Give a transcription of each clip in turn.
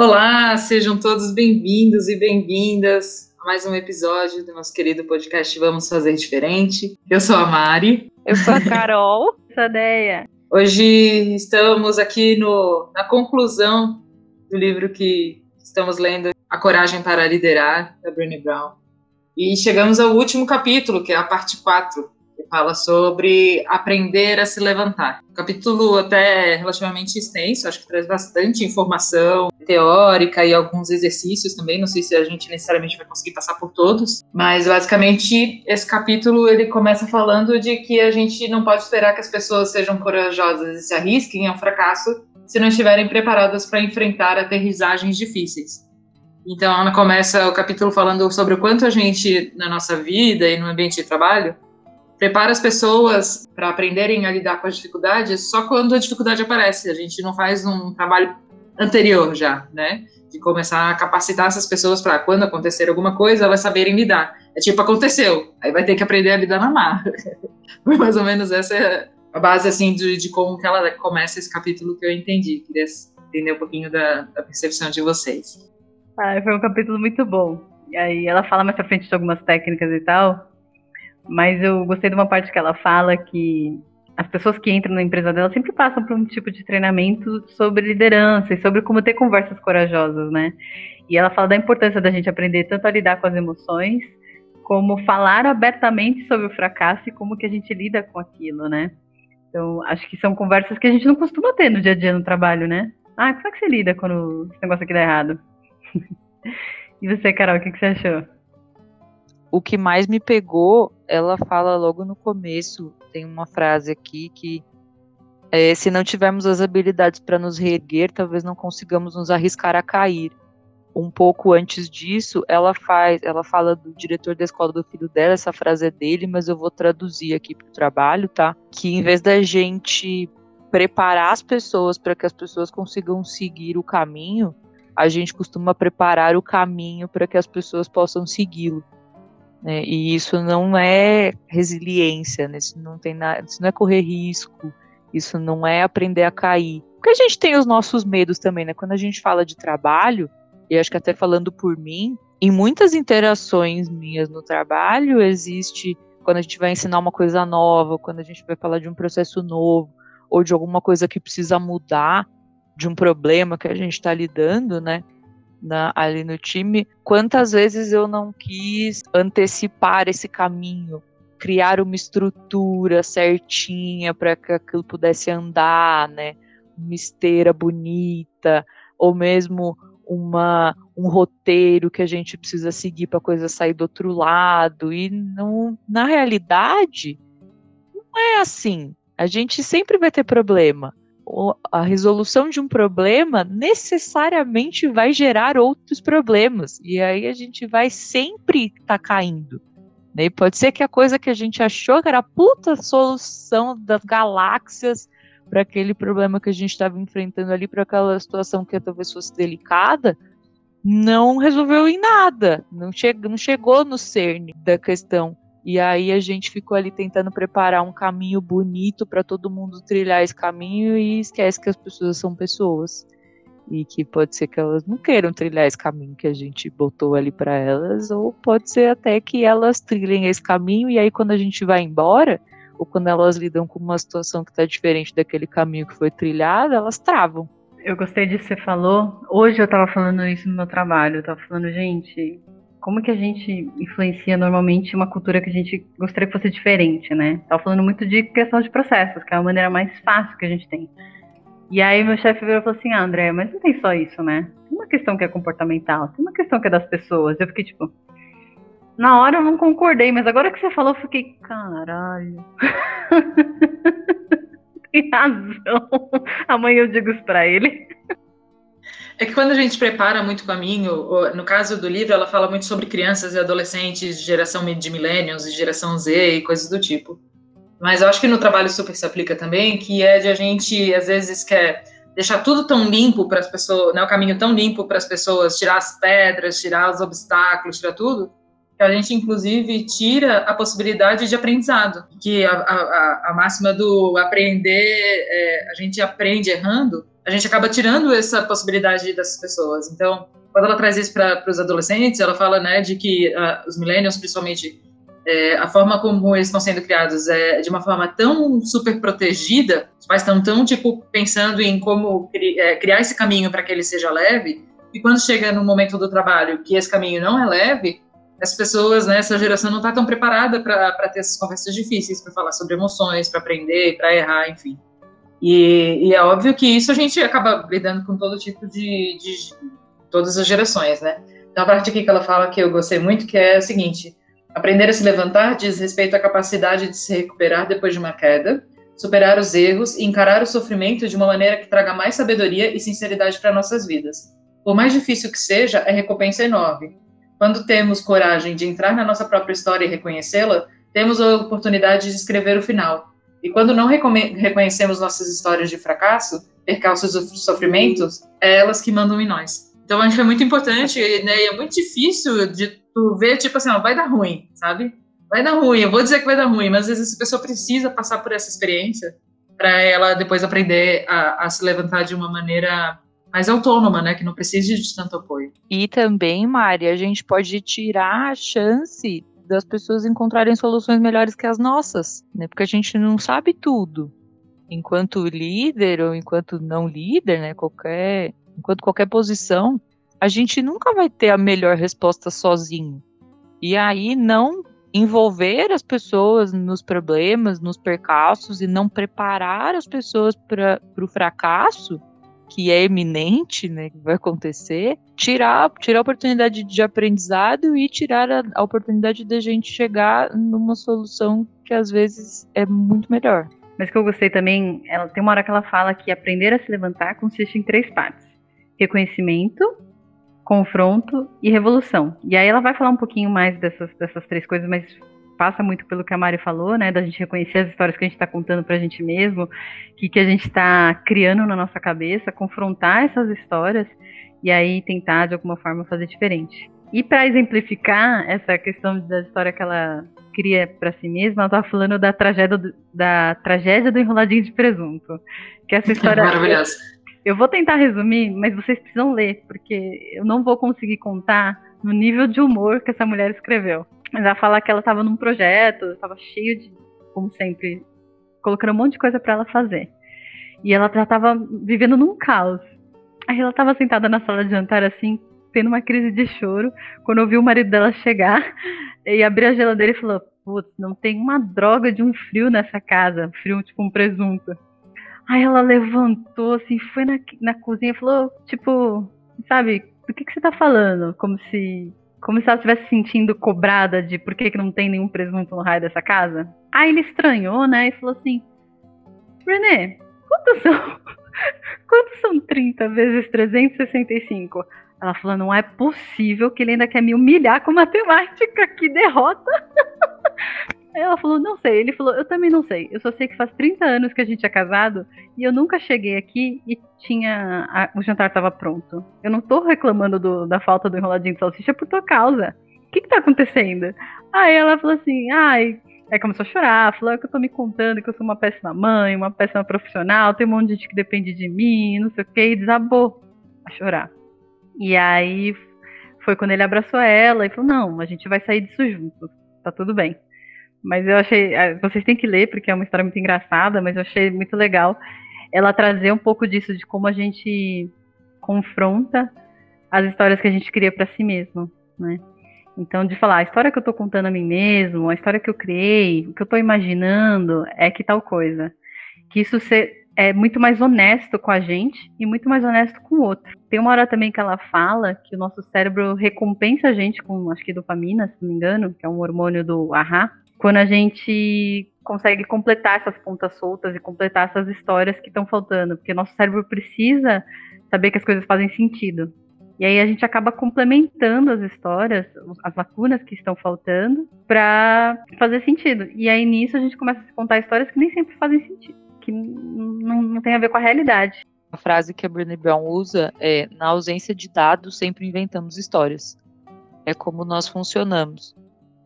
Olá, sejam todos bem-vindos e bem-vindas a mais um episódio do nosso querido podcast Vamos Fazer Diferente. Eu sou a Mari. Eu sou a Carol. Eu sou a Deia. Hoje estamos aqui no, na conclusão do livro que estamos lendo, A Coragem para Liderar, da Brené Brown. E chegamos ao último capítulo, que é a parte 4, fala sobre aprender a se levantar. O capítulo até é relativamente extenso, acho que traz bastante informação teórica e alguns exercícios também, não sei se a gente necessariamente vai conseguir passar por todos, mas basicamente esse capítulo ele começa falando de que a gente não pode esperar que as pessoas sejam corajosas e se arrisquem a um fracasso se não estiverem preparadas para enfrentar aterrissagens difíceis. Então, ela começa o capítulo falando sobre o quanto a gente, na nossa vida e no ambiente de trabalho, prepara as pessoas para aprenderem a lidar com as dificuldades só quando a dificuldade aparece. A gente não faz um trabalho anterior já, né? De começar a capacitar essas pessoas para quando acontecer alguma coisa, elas saberem lidar. É tipo, aconteceu, aí vai ter que aprender a lidar na mar. Mais ou menos essa é a base, assim, de, de, como que ela começa esse capítulo que eu entendi. Queria entender um pouquinho da, da percepção de vocês. Ah, foi um capítulo muito bom. E aí ela fala mais pra frente de algumas técnicas e tal, mas eu gostei de uma parte que ela fala que as pessoas que entram na empresa dela sempre passam por um tipo de treinamento sobre liderança e sobre como ter conversas corajosas, né? E ela fala da importância da gente aprender tanto a lidar com as emoções, como falar abertamente sobre o fracasso e como que a gente lida com aquilo, né? Então, acho que são conversas que a gente não costuma ter no dia a dia no trabalho, né? Ah, como é que você lida quando esse negócio aqui dá errado? e você, Carol, o que, que você achou? o que mais me pegou, ela fala logo no começo, tem uma frase aqui que é, se não tivermos as habilidades para nos reerguer, talvez não consigamos nos arriscar a cair. Um pouco antes disso, ela faz, ela fala do diretor da escola do filho dela, essa frase é dele, mas eu vou traduzir aqui para o trabalho, tá? Que em vez da gente preparar as pessoas para que as pessoas consigam seguir o caminho, a gente costuma preparar o caminho para que as pessoas possam segui-lo. Né? E isso não é resiliência, né? isso, não tem nada, isso não é correr risco, isso não é aprender a cair. Porque a gente tem os nossos medos também, né? Quando a gente fala de trabalho, e acho que até falando por mim, em muitas interações minhas no trabalho existe quando a gente vai ensinar uma coisa nova, quando a gente vai falar de um processo novo, ou de alguma coisa que precisa mudar, de um problema que a gente está lidando, né? Na, ali no time, quantas vezes eu não quis antecipar esse caminho, criar uma estrutura certinha para que aquilo pudesse andar, né? Uma esteira bonita, ou mesmo uma, um roteiro que a gente precisa seguir para a coisa sair do outro lado. E não, na realidade, não é assim. A gente sempre vai ter problema a resolução de um problema necessariamente vai gerar outros problemas. E aí a gente vai sempre estar tá caindo. Né? E pode ser que a coisa que a gente achou que era a puta solução das galáxias para aquele problema que a gente estava enfrentando ali, para aquela situação que talvez fosse delicada, não resolveu em nada, não, che não chegou no cerne da questão. E aí a gente ficou ali tentando preparar um caminho bonito para todo mundo trilhar esse caminho e esquece que as pessoas são pessoas. E que pode ser que elas não queiram trilhar esse caminho que a gente botou ali para elas, ou pode ser até que elas trilhem esse caminho e aí quando a gente vai embora, ou quando elas lidam com uma situação que está diferente daquele caminho que foi trilhado, elas travam. Eu gostei disso que você falou. Hoje eu estava falando isso no meu trabalho. Eu tava falando, gente, como que a gente influencia normalmente uma cultura que a gente gostaria que fosse diferente, né? Tava falando muito de questão de processos, que é a maneira mais fácil que a gente tem. E aí meu chefe virou e falou assim, ah, André, mas não tem só isso, né? Tem uma questão que é comportamental, tem uma questão que é das pessoas. Eu fiquei tipo, na hora eu não concordei, mas agora que você falou, eu fiquei, caralho. tem razão. Amanhã eu digo isso pra ele. É que quando a gente prepara muito caminho, no caso do livro, ela fala muito sobre crianças e adolescentes, geração de millennials e geração Z e coisas do tipo. Mas eu acho que no trabalho super se aplica também, que é de a gente, às vezes, quer deixar tudo tão limpo para as pessoas, né, o caminho tão limpo para as pessoas, tirar as pedras, tirar os obstáculos, tirar tudo, que a gente, inclusive, tira a possibilidade de aprendizado. Que a, a, a máxima do aprender, é, a gente aprende errando, a gente acaba tirando essa possibilidade dessas pessoas. Então, quando ela traz isso para os adolescentes, ela fala, né, de que uh, os millennials, principalmente, é, a forma como eles estão sendo criados é de uma forma tão super protegida, os pais estão tão, tipo, pensando em como cri é, criar esse caminho para que ele seja leve, e quando chega no momento do trabalho que esse caminho não é leve, as pessoas, né, essa geração não está tão preparada para ter essas conversas difíceis, para falar sobre emoções, para aprender, para errar, enfim. E, e, é óbvio que isso a gente acaba lidando com todo tipo de, de todas as gerações, né? Então, a parte aqui que ela fala que eu gostei muito, que é o seguinte: aprender a se levantar diz respeito à capacidade de se recuperar depois de uma queda, superar os erros e encarar o sofrimento de uma maneira que traga mais sabedoria e sinceridade para nossas vidas. Por mais difícil que seja, a recompensa é enorme. Quando temos coragem de entrar na nossa própria história e reconhecê-la, temos a oportunidade de escrever o final. E quando não reconhecemos nossas histórias de fracasso, percalços e sofrimentos, é elas que mandam em nós. Então, acho que é muito importante, né? E é muito difícil de tu ver, tipo assim, ó, vai dar ruim, sabe? Vai dar ruim, eu vou dizer que vai dar ruim, mas às vezes essa pessoa precisa passar por essa experiência para ela depois aprender a, a se levantar de uma maneira mais autônoma, né? Que não precise de tanto apoio. E também, Mari, a gente pode tirar a chance das pessoas encontrarem soluções melhores que as nossas, né? Porque a gente não sabe tudo. Enquanto líder ou enquanto não líder, né? Qualquer, enquanto qualquer posição, a gente nunca vai ter a melhor resposta sozinho. E aí não envolver as pessoas nos problemas, nos percalços e não preparar as pessoas para o fracasso que é eminente, né, que vai acontecer, tirar, tirar a oportunidade de aprendizado e tirar a, a oportunidade de a gente chegar numa solução que às vezes é muito melhor. Mas que eu gostei também, ela tem uma hora que ela fala que aprender a se levantar consiste em três partes: reconhecimento, confronto e revolução. E aí ela vai falar um pouquinho mais dessas, dessas três coisas, mas passa muito pelo que a Mari falou, né? Da gente reconhecer as histórias que a gente está contando para a gente mesmo, que, que a gente está criando na nossa cabeça, confrontar essas histórias e aí tentar de alguma forma fazer diferente. E para exemplificar essa questão da história que ela cria para si mesma, ela estava falando da tragédia do, da tragédia do enroladinho de presunto, que essa história maravilhosa. Eu, eu vou tentar resumir, mas vocês precisam ler, porque eu não vou conseguir contar no nível de humor que essa mulher escreveu. Mas ela fala que ela estava num projeto, estava cheio de, como sempre, colocando um monte de coisa para ela fazer. E ela já estava vivendo num caos. Aí ela estava sentada na sala de jantar assim, tendo uma crise de choro, quando ouviu o marido dela chegar e abrir a geladeira e falou: Putz, não tem uma droga de um frio nessa casa, frio tipo um presunto. Aí ela levantou assim, foi na, na cozinha e falou: Tipo, sabe, do que, que você tá falando? Como se como se ela estivesse sentindo cobrada de por que, que não tem nenhum presunto no raio dessa casa. Aí ele estranhou, né? E falou assim: René, quantos são? Quantos são 30 vezes 365? Ela falou: não é possível que ele ainda quer me humilhar com matemática, que derrota! Ela falou, não sei. Ele falou, eu também não sei. Eu só sei que faz 30 anos que a gente é casado e eu nunca cheguei aqui e tinha. A, o jantar estava pronto. Eu não tô reclamando do, da falta do enroladinho de salsicha por tua causa. O que, que tá acontecendo? Aí ela falou assim, ai. Aí começou a chorar, falou que eu tô me contando que eu sou uma péssima mãe, uma péssima profissional, tem um monte de gente que depende de mim, não sei o que, e desabou a chorar. E aí foi quando ele abraçou ela e falou: Não, a gente vai sair disso juntos, tá tudo bem. Mas eu achei. Ah, vocês têm que ler, porque é uma história muito engraçada, mas eu achei muito legal ela trazer um pouco disso, de como a gente confronta as histórias que a gente cria para si mesmo, né? Então, de falar, a história que eu estou contando a mim mesmo, a história que eu criei, o que eu estou imaginando é que tal coisa. Que isso é muito mais honesto com a gente e muito mais honesto com o outro. Tem uma hora também que ela fala que o nosso cérebro recompensa a gente com, acho que dopamina, se não me engano, que é um hormônio do ahá, quando a gente consegue completar essas pontas soltas e completar essas histórias que estão faltando, porque nosso cérebro precisa saber que as coisas fazem sentido. E aí a gente acaba complementando as histórias, as lacunas que estão faltando, para fazer sentido. E aí nisso a gente começa a contar histórias que nem sempre fazem sentido, que não, não tem a ver com a realidade. A frase que a Brené Brown usa é: na ausência de dados, sempre inventamos histórias. É como nós funcionamos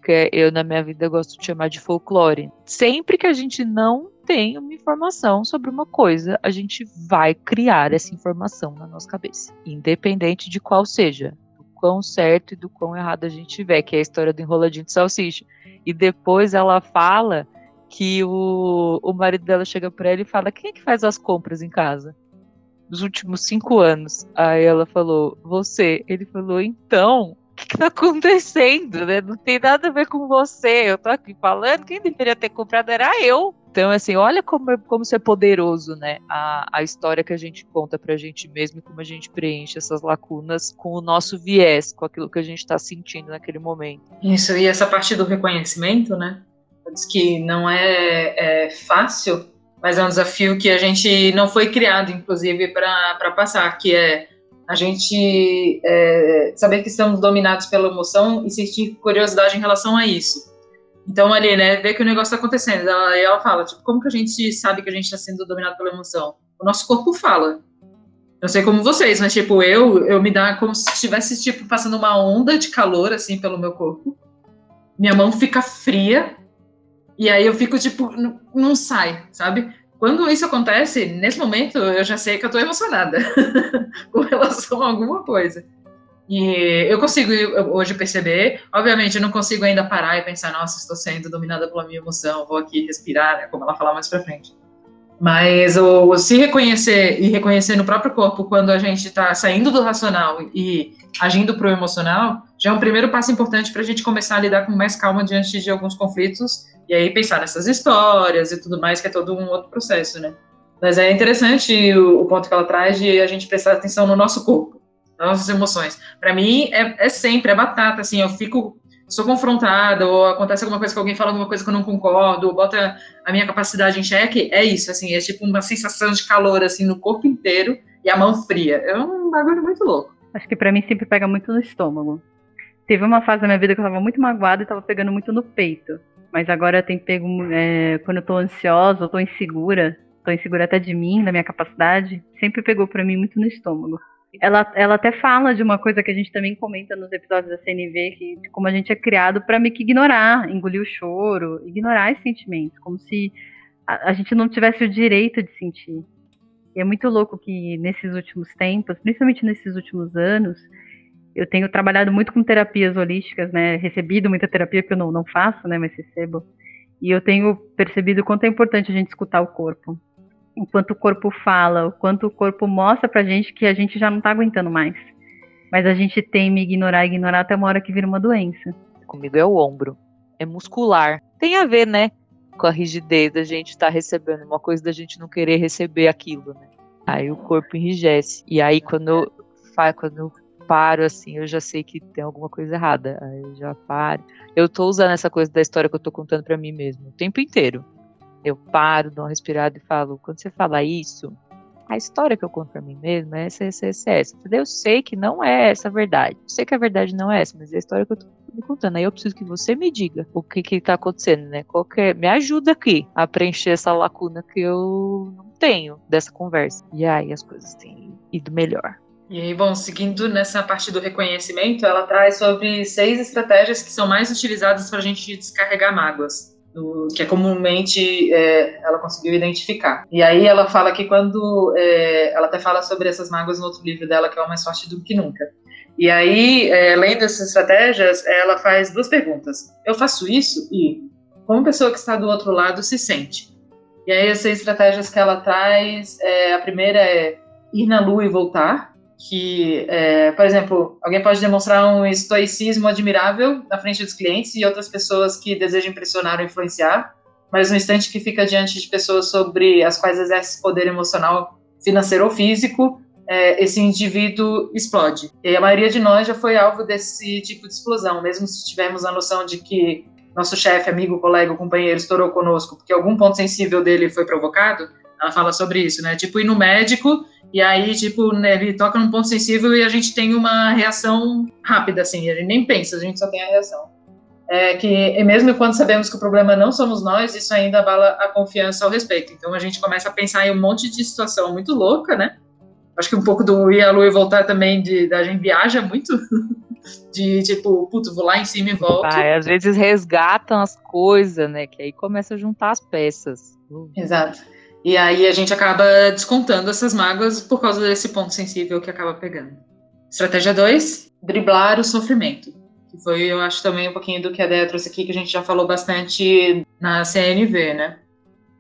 que eu na minha vida gosto de chamar de folclore. Sempre que a gente não tem uma informação sobre uma coisa, a gente vai criar essa informação na nossa cabeça, independente de qual seja, do quão certo e do quão errado a gente tiver, que é a história do enroladinho de salsicha. E depois ela fala que o, o marido dela chega para ela e fala: Quem é que faz as compras em casa? Dos últimos cinco anos. Aí ela falou: Você. Ele falou: Então, que, que tá acontecendo, né? Não tem nada a ver com você. Eu tô aqui falando, quem deveria ter comprado era eu. Então, assim, olha como, é, como isso é poderoso, né? A, a história que a gente conta pra gente mesmo e como a gente preenche essas lacunas com o nosso viés, com aquilo que a gente tá sentindo naquele momento. Isso, e essa parte do reconhecimento, né? Diz que não é, é fácil, mas é um desafio que a gente não foi criado, inclusive, para passar, que é a gente é, saber que estamos dominados pela emoção e sentir curiosidade em relação a isso. Então, ali, né, ver que o negócio está acontecendo. Ela, ela fala, tipo, como que a gente sabe que a gente está sendo dominado pela emoção? O nosso corpo fala. Não sei como vocês, mas, tipo, eu, eu me dá como se estivesse, tipo, passando uma onda de calor, assim, pelo meu corpo. Minha mão fica fria. E aí eu fico, tipo, não sai, sabe? Quando isso acontece, nesse momento, eu já sei que eu tô emocionada com relação a alguma coisa. E eu consigo hoje perceber, obviamente eu não consigo ainda parar e pensar, nossa, estou sendo dominada pela minha emoção, vou aqui respirar, né, como ela fala mais pra frente. Mas o, se reconhecer e reconhecer no próprio corpo quando a gente está saindo do racional e agindo para o emocional, já é um primeiro passo importante para a gente começar a lidar com mais calma diante de alguns conflitos e aí pensar nessas histórias e tudo mais, que é todo um outro processo, né? Mas é interessante o, o ponto que ela traz de a gente prestar atenção no nosso corpo, nas nossas emoções. Para mim, é, é, sempre, é batata, assim, eu fico, sou confrontada, ou acontece alguma coisa que alguém fala alguma coisa que eu não concordo, ou bota a minha capacidade em xeque, é isso, assim, é tipo uma sensação de calor, assim, no corpo inteiro e a mão fria. É um bagulho muito louco. Acho que para mim sempre pega muito no estômago. Teve uma fase da minha vida que eu tava muito magoada e tava pegando muito no peito. Mas agora tem pego, é, quando eu tô ansiosa, eu tô insegura, tô insegura até de mim, da minha capacidade, sempre pegou para mim muito no estômago. Ela, ela até fala de uma coisa que a gente também comenta nos episódios da CNV, que como a gente é criado para meio que ignorar, engolir o choro, ignorar esse sentimento, como se a, a gente não tivesse o direito de sentir. E é muito louco que nesses últimos tempos, principalmente nesses últimos anos, eu tenho trabalhado muito com terapias holísticas, né? Recebido muita terapia que eu não, não faço, né? Mas recebo. E eu tenho percebido o quanto é importante a gente escutar o corpo. O quanto o corpo fala, o quanto o corpo mostra pra gente que a gente já não tá aguentando mais. Mas a gente teme ignorar, ignorar até uma hora que vira uma doença. Comigo é o ombro. É muscular. Tem a ver, né? Com a rigidez da gente estar tá recebendo. Uma coisa da gente não querer receber aquilo, né? Aí o corpo enrijece. E aí quando eu, quando eu paro, assim, eu já sei que tem alguma coisa errada. Aí eu já paro. Eu tô usando essa coisa da história que eu tô contando para mim mesmo o tempo inteiro. Eu paro, dou uma respirada e falo, quando você fala isso, a história que eu conto para mim mesmo é essa, essa, essa, essa. Eu sei que não é essa a verdade. Eu sei que a verdade não é essa, mas é a história que eu tô me contando. Aí eu preciso que você me diga o que que tá acontecendo, né? Qualquer... Me ajuda aqui a preencher essa lacuna que eu não tenho dessa conversa. E aí as coisas têm ido melhor. E aí, bom, seguindo nessa parte do reconhecimento, ela traz sobre seis estratégias que são mais utilizadas para a gente descarregar mágoas, que é comumente é, ela conseguiu identificar. E aí ela fala que quando é, ela até fala sobre essas mágoas no outro livro dela, que é o mais forte do que nunca. E aí, é, lendo essas estratégias, ela faz duas perguntas. Eu faço isso e como a pessoa que está do outro lado se sente? E aí, essas estratégias que ela traz, é, a primeira é ir na lua e voltar, que, é, por exemplo, alguém pode demonstrar um estoicismo admirável na frente dos clientes e outras pessoas que desejam impressionar ou influenciar, mas no instante que fica diante de pessoas sobre as quais exerce poder emocional, financeiro ou físico, é, esse indivíduo explode. E a maioria de nós já foi alvo desse tipo de explosão, mesmo se tivermos a noção de que nosso chefe, amigo, colega, companheiro estourou conosco porque algum ponto sensível dele foi provocado, ela fala sobre isso, né? Tipo, ir no médico e aí, tipo, né, ele toca num ponto sensível e a gente tem uma reação rápida, assim, a gente nem pensa, a gente só tem a reação. É que, mesmo quando sabemos que o problema não somos nós, isso ainda abala a confiança ao respeito. Então a gente começa a pensar em um monte de situação muito louca, né? Acho que um pouco do ir à lua e voltar também, de, da gente viaja muito, de tipo, puto, vou lá em cima e volto. Ah, às vezes resgatam as coisas, né? Que aí começa a juntar as peças Exato. E aí a gente acaba descontando essas mágoas por causa desse ponto sensível que acaba pegando. Estratégia 2, driblar o sofrimento. Que foi, eu acho, também um pouquinho do que a Dea trouxe aqui, que a gente já falou bastante na CNV, né?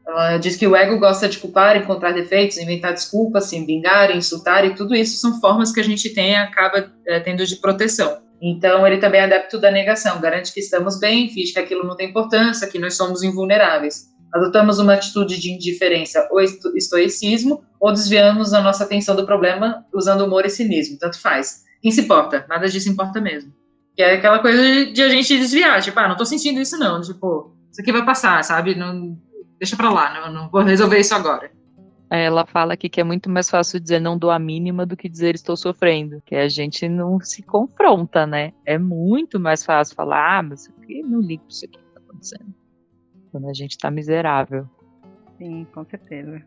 Ela diz que o ego gosta de culpar, encontrar defeitos, inventar desculpas, se vingar, insultar, e tudo isso são formas que a gente tem acaba é, tendo de proteção. Então, ele também é adepto da negação, garante que estamos bem, finge que aquilo não tem importância, que nós somos invulneráveis. Adotamos uma atitude de indiferença ou estoicismo, ou desviamos a nossa atenção do problema usando humor e cinismo, tanto faz. Quem se importa? Nada disso importa mesmo. Que é aquela coisa de, a gente desviar, tipo, ah, não tô sentindo isso não, tipo, isso aqui vai passar, sabe? Não, deixa pra lá, não, não vou resolver isso agora. É, ela fala aqui que é muito mais fácil dizer não dou a mínima do que dizer estou sofrendo, que a gente não se confronta, né? É muito mais fácil falar, ah, mas eu não ligo pra isso aqui que tá acontecendo. Quando a gente tá miserável. Sim, com certeza.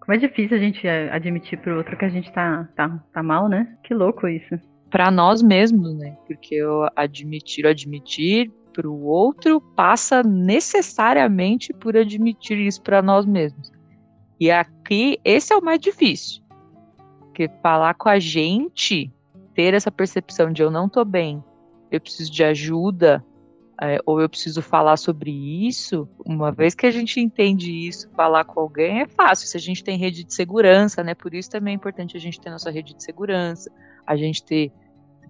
Como é difícil a gente admitir pro outro que a gente tá, tá, tá mal, né? Que louco isso. Para nós mesmos, né? Porque eu admitir, admitir para o outro passa necessariamente por admitir isso para nós mesmos. E aqui, esse é o mais difícil. Porque falar com a gente, ter essa percepção de eu não tô bem, eu preciso de ajuda, é, ou eu preciso falar sobre isso, uma vez que a gente entende isso, falar com alguém é fácil, se a gente tem rede de segurança, né? Por isso também é importante a gente ter nossa rede de segurança, a gente ter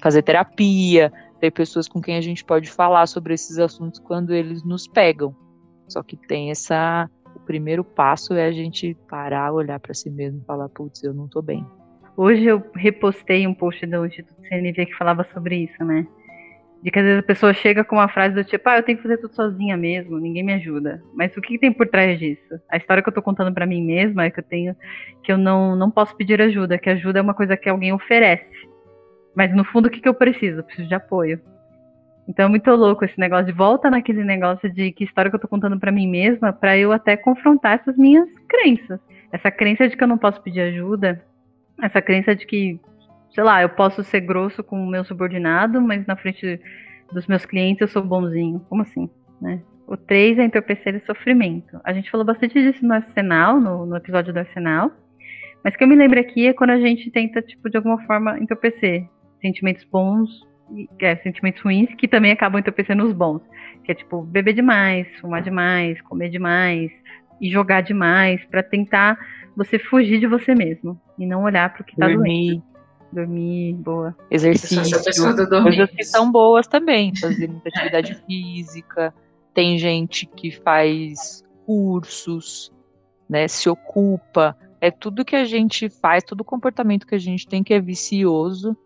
fazer terapia, ter pessoas com quem a gente pode falar sobre esses assuntos quando eles nos pegam. Só que tem essa o primeiro passo é a gente parar, olhar para si mesmo e falar, putz, eu não tô bem. Hoje eu repostei um post do Instituto CNV que falava sobre isso, né? De que às vezes a pessoa chega com uma frase do tipo, ah, eu tenho que fazer tudo sozinha mesmo, ninguém me ajuda. Mas o que, que tem por trás disso? A história que eu tô contando para mim mesma é que eu tenho, que eu não, não posso pedir ajuda, que ajuda é uma coisa que alguém oferece. Mas no fundo, o que, que eu preciso? Eu preciso de apoio. Então é muito louco esse negócio de volta naquele negócio de que história que eu tô contando para mim mesma, para eu até confrontar essas minhas crenças. Essa crença de que eu não posso pedir ajuda, essa crença de que, sei lá, eu posso ser grosso com o meu subordinado, mas na frente dos meus clientes eu sou bonzinho. Como assim, né? O 3 é entorpecer e sofrimento. A gente falou bastante disso no Arsenal, no, no episódio do Arsenal. Mas que eu me lembro aqui é quando a gente tenta, tipo, de alguma forma entorpecer sentimentos bons é, sentimentos ruins que também acabam entorpecendo os bons. Que é tipo beber demais, fumar demais, comer demais e jogar demais para tentar você fugir de você mesmo e não olhar para o que tá Dormir. doendo. Dormir, boa. Exercício. Coisas que são boas também. Fazer muita atividade física. Tem gente que faz cursos, né? Se ocupa. É tudo que a gente faz, todo comportamento que a gente tem que é vicioso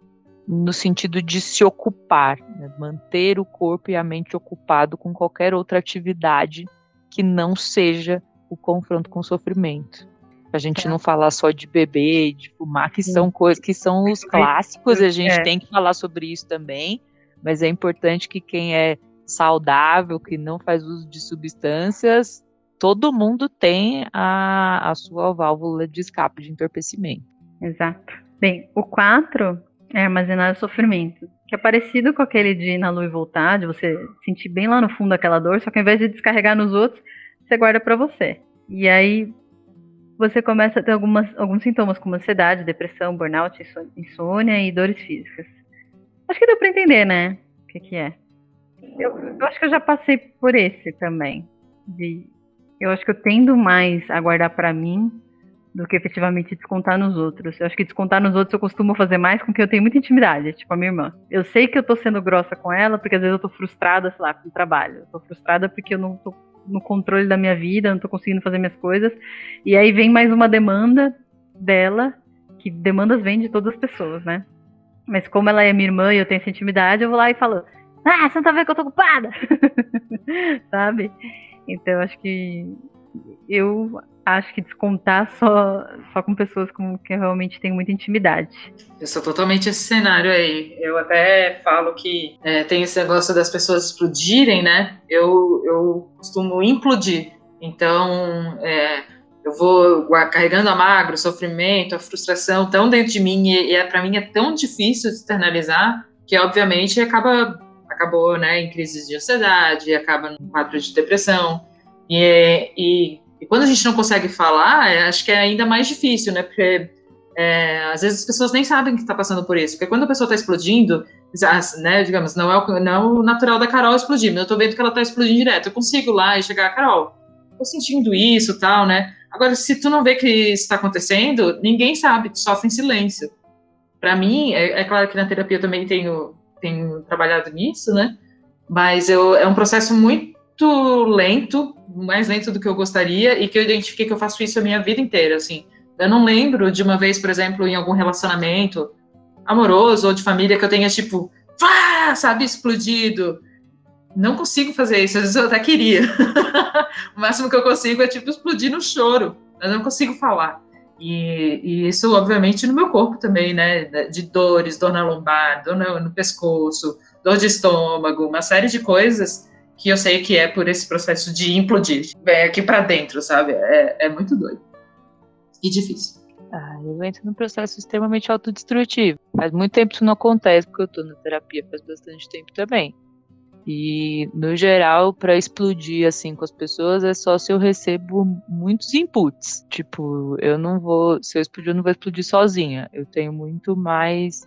no sentido de se ocupar, né? manter o corpo e a mente ocupado com qualquer outra atividade que não seja o confronto com o sofrimento. A gente é. não falar só de beber, de fumar, que são coisas que são os clássicos, a gente é. tem que falar sobre isso também, mas é importante que quem é saudável, que não faz uso de substâncias, todo mundo tem a, a sua válvula de escape de entorpecimento. Exato. Bem, o 4 é armazenar o sofrimento. Que é parecido com aquele de ir na lua e voltar, de você sentir bem lá no fundo aquela dor, só que ao invés de descarregar nos outros, você guarda para você. E aí você começa a ter algumas, alguns sintomas como ansiedade, depressão, burnout, insônia e dores físicas. Acho que deu para entender, né? O que, que é. Eu, eu, acho que eu já passei por esse também. De, eu acho que eu tendo mais a guardar para mim do que efetivamente descontar nos outros. Eu acho que descontar nos outros eu costumo fazer mais com quem eu tenho muita intimidade, tipo a minha irmã. Eu sei que eu tô sendo grossa com ela, porque às vezes eu tô frustrada, sei lá, com o trabalho. Eu tô frustrada porque eu não tô no controle da minha vida, não tô conseguindo fazer minhas coisas. E aí vem mais uma demanda dela, que demandas vêm de todas as pessoas, né? Mas como ela é minha irmã e eu tenho essa intimidade, eu vou lá e falo: Ah, você não tá vendo que eu tô ocupada? Sabe? Então acho que eu acho que descontar só, só com pessoas com que realmente tem muita intimidade. Eu sou totalmente esse cenário aí. Eu até falo que é, tem esse negócio das pessoas explodirem, né? Eu, eu costumo implodir. Então, é, eu vou carregando a magro, o sofrimento, a frustração tão dentro de mim e, e é, para mim é tão difícil externalizar que, obviamente, acaba acabou né, em crises de ansiedade, acaba num quadro de depressão. E, e E quando a gente não consegue falar, é, acho que é ainda mais difícil, né? Porque é, às vezes as pessoas nem sabem que está passando por isso. Porque quando a pessoa está explodindo, né, digamos, não é, o, não é o natural da Carol explodir, mas eu estou vendo que ela está explodindo direto. Eu consigo lá e chegar, Carol, tô sentindo isso tal, né? Agora, se tu não vê que isso está acontecendo, ninguém sabe, tu sofre em silêncio. Para mim, é, é, claro que na terapia eu também tenho, tenho trabalhado nisso, né? Mas eu, é um processo muito lento, mais lento do que eu gostaria, e que eu identifiquei que eu faço isso a minha vida inteira, assim. Eu não lembro de uma vez, por exemplo, em algum relacionamento amoroso ou de família que eu tenha, tipo, sabe, explodido não consigo fazer isso, às vezes eu até queria. o máximo que eu consigo é, tipo, explodir no choro. Eu não consigo falar. E, e, isso, obviamente, no meu corpo também, né? De dores, dor na lombar, dor no, no, pescoço, dor de estômago, uma série de coisas que eu sei que é por esse processo de implodir. Vem aqui para dentro, sabe? É, é muito doido. E difícil. Ah, eu entro num processo extremamente autodestrutivo. Faz muito tempo isso não acontece, porque eu tô na terapia faz bastante tempo também. E, no geral, para explodir assim com as pessoas é só se eu recebo muitos inputs. Tipo, eu não vou. Se eu explodir, eu não vou explodir sozinha. Eu tenho muito mais.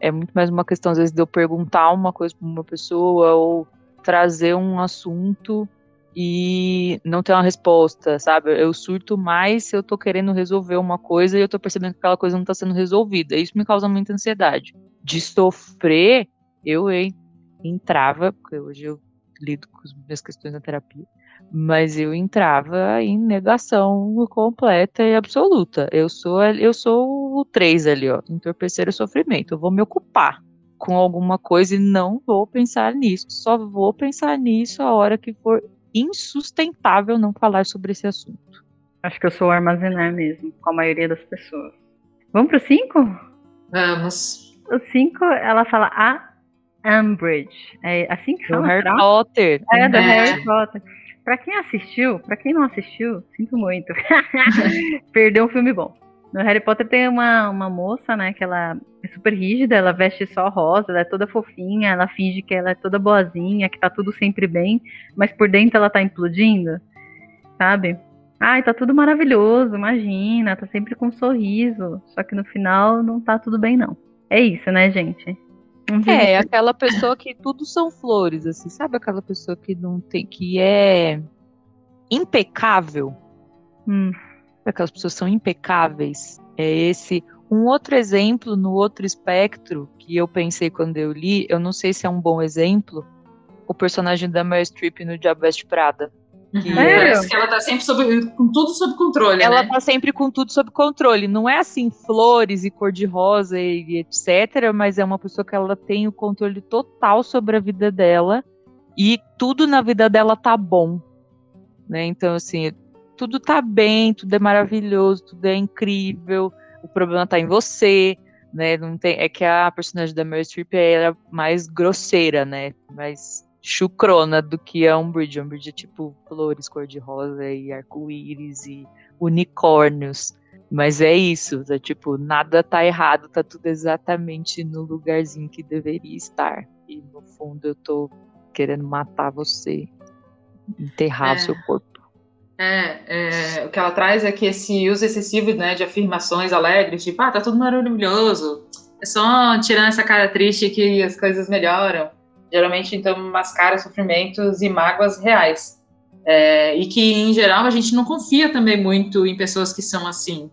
É muito mais uma questão, às vezes, de eu perguntar uma coisa para uma pessoa ou trazer um assunto e não ter uma resposta, sabe? Eu surto mais se eu tô querendo resolver uma coisa e eu tô percebendo que aquela coisa não tá sendo resolvida. Isso me causa muita ansiedade. De sofrer, eu entrava, porque hoje eu lido com as minhas questões na terapia, mas eu entrava em negação completa e absoluta. Eu sou eu sou o 3 ali, ó, entorpecer o sofrimento. Eu vou me ocupar com alguma coisa e não vou pensar nisso. Só vou pensar nisso a hora que for insustentável não falar sobre esse assunto. Acho que eu sou armazenar mesmo, com a maioria das pessoas. Vamos pro 5? Vamos. O 5, ela fala a Umbridge. É assim que chama? Do Harry Potter. É, do é. Harry Potter. Pra quem assistiu, pra quem não assistiu, sinto muito. Perdeu um filme bom. No Harry Potter tem uma, uma moça, né, que ela é super rígida, ela veste só rosa, ela é toda fofinha, ela finge que ela é toda boazinha, que tá tudo sempre bem, mas por dentro ela tá implodindo, sabe? Ai, tá tudo maravilhoso, imagina, tá sempre com um sorriso, só que no final não tá tudo bem não. É isso, né, gente? É, aquela pessoa que tudo são flores, assim, sabe aquela pessoa que não tem, que é impecável? Hum. Aquelas pessoas são impecáveis. É esse. Um outro exemplo no outro espectro que eu pensei quando eu li, eu não sei se é um bom exemplo, o personagem da Meryl Streep no Diabo Veste Prada. Que é. Que ela tá sempre sob, com tudo sob controle, ela né? tá sempre com tudo sob controle. Não é assim, flores e cor-de-rosa e etc., mas é uma pessoa que ela tem o controle total sobre a vida dela e tudo na vida dela tá bom. Né? Então, assim, tudo tá bem, tudo é maravilhoso, tudo é incrível, o problema tá em você, né? Não tem, é que a personagem da Meryl Streep é mais grosseira, né? Mais chucrona do que a Umbridge. A Umbridge é tipo flores cor-de-rosa e arco-íris e unicórnios. Mas é isso, é tipo, nada tá errado, tá tudo exatamente no lugarzinho que deveria estar. E no fundo eu tô querendo matar você, enterrar é. o seu corpo. É, é, o que ela traz é que esse uso excessivo né, de afirmações alegres, tipo, ah, tá tudo maravilhoso, é só tirando essa cara triste que as coisas melhoram geralmente então mascara sofrimentos e mágoas reais. É, e que, em geral, a gente não confia também muito em pessoas que são assim,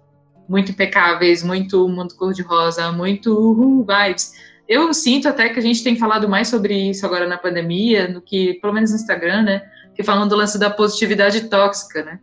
muito impecáveis, muito mundo cor-de-rosa, muito uh, vibes. Eu sinto até que a gente tem falado mais sobre isso agora na pandemia, no que, pelo menos no Instagram, né? Que falando do lance da positividade tóxica, né?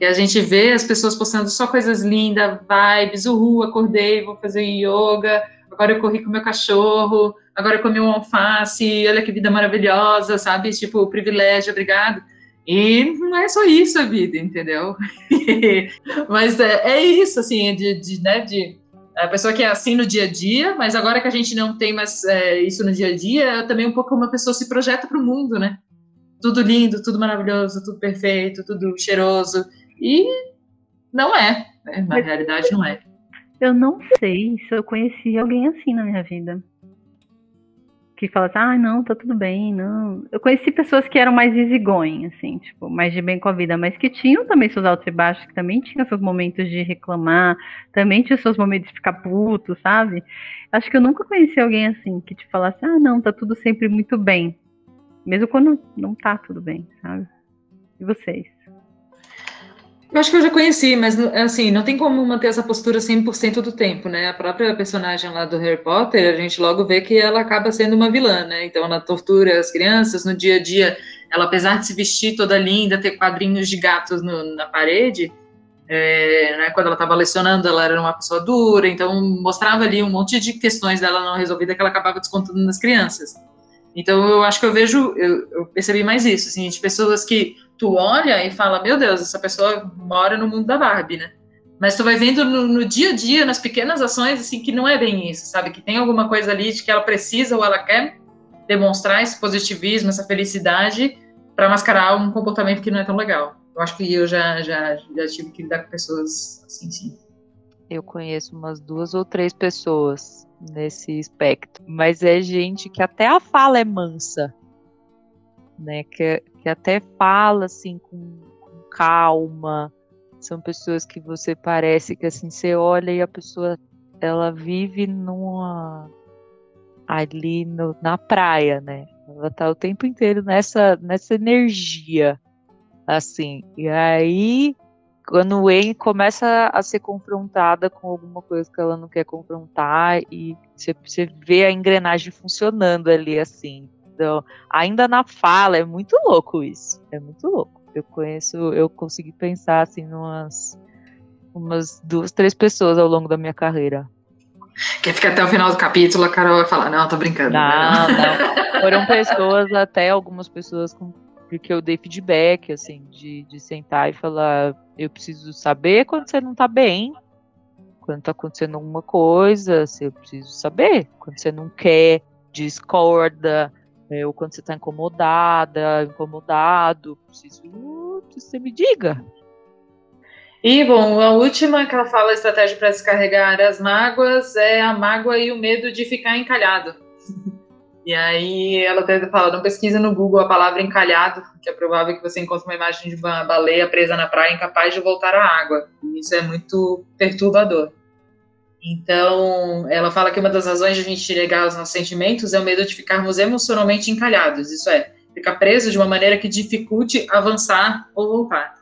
E a gente vê as pessoas postando só coisas lindas, vibes, uhul, acordei, vou fazer yoga, agora eu corri com meu cachorro, agora eu comi um alface, olha que vida maravilhosa, sabe? Tipo, privilégio, obrigado. E não é só isso a vida, entendeu? mas é, é, isso, assim, de, de, né, de a pessoa que é assim no dia a dia, mas agora que a gente não tem mais é, isso no dia a dia, também um pouco como uma pessoa se projeta para o mundo, né? Tudo lindo, tudo maravilhoso, tudo perfeito, tudo cheiroso. E não é, né? na realidade não é. Eu não sei se eu conheci alguém assim na minha vida. que fala assim, ah, não, tá tudo bem, não. Eu conheci pessoas que eram mais easygoing, assim, tipo, mais de bem com a vida, mas que tinham também seus altos e baixos, que também tinham seus momentos de reclamar, também tinham seus momentos de ficar puto, sabe? Acho que eu nunca conheci alguém assim, que te falasse, ah, não, tá tudo sempre muito bem. Mesmo quando não tá tudo bem, sabe? E vocês? Eu acho que eu já conheci, mas assim, não tem como manter essa postura 100% do tempo, né? A própria personagem lá do Harry Potter, a gente logo vê que ela acaba sendo uma vilã, né? Então ela tortura as crianças no dia a dia. Ela, apesar de se vestir toda linda, ter quadrinhos de gatos no, na parede, é, né, quando ela estava lecionando, ela era uma pessoa dura, então mostrava ali um monte de questões dela não resolvida que ela acabava descontando nas crianças. Então eu acho que eu vejo, eu, eu percebi mais isso, assim, de pessoas que tu olha e fala, meu Deus, essa pessoa mora no mundo da Barbie, né? Mas tu vai vendo no, no, dia a dia, nas pequenas ações, assim, que não é bem isso, sabe? Que tem alguma coisa ali de que ela precisa ou ela quer demonstrar esse positivismo, essa felicidade, para mascarar um comportamento que não é tão legal. Eu acho que eu já, já, já tive que lidar com pessoas assim, sim. Eu conheço umas duas ou três pessoas nesse espectro, mas é gente que até a fala é mansa né? Que, que até fala assim com, com calma. São pessoas que você parece que assim você olha e a pessoa ela vive numa ali no, na praia, né? Ela tá o tempo inteiro nessa nessa energia assim. E aí quando o En começa a ser confrontada com alguma coisa que ela não quer confrontar e você, você vê a engrenagem funcionando ali assim. Então, ainda na fala, é muito louco isso. É muito louco. Eu conheço, eu consegui pensar assim umas, umas duas, três pessoas ao longo da minha carreira. Quer ficar até o final do capítulo, a Carol vai falar, não, tô brincando. Não, não. Foram pessoas, até algumas pessoas com porque eu dei feedback, assim, de, de sentar e falar, eu preciso saber quando você não tá bem, quando tá acontecendo alguma coisa, eu preciso saber, quando você não quer, discorda, é, ou quando você está incomodada, incomodado, preciso que você me diga. E, bom, a última que ela fala, estratégia para descarregar as mágoas, é a mágoa e o medo de ficar encalhado. E aí ela até fala, não pesquisa no Google a palavra encalhado, que é provável que você encontre uma imagem de uma baleia presa na praia incapaz de voltar à água. E isso é muito perturbador. Então, ela fala que uma das razões de a gente negar os nossos sentimentos é o medo de ficarmos emocionalmente encalhados, isso é, ficar preso de uma maneira que dificulte avançar ou voltar.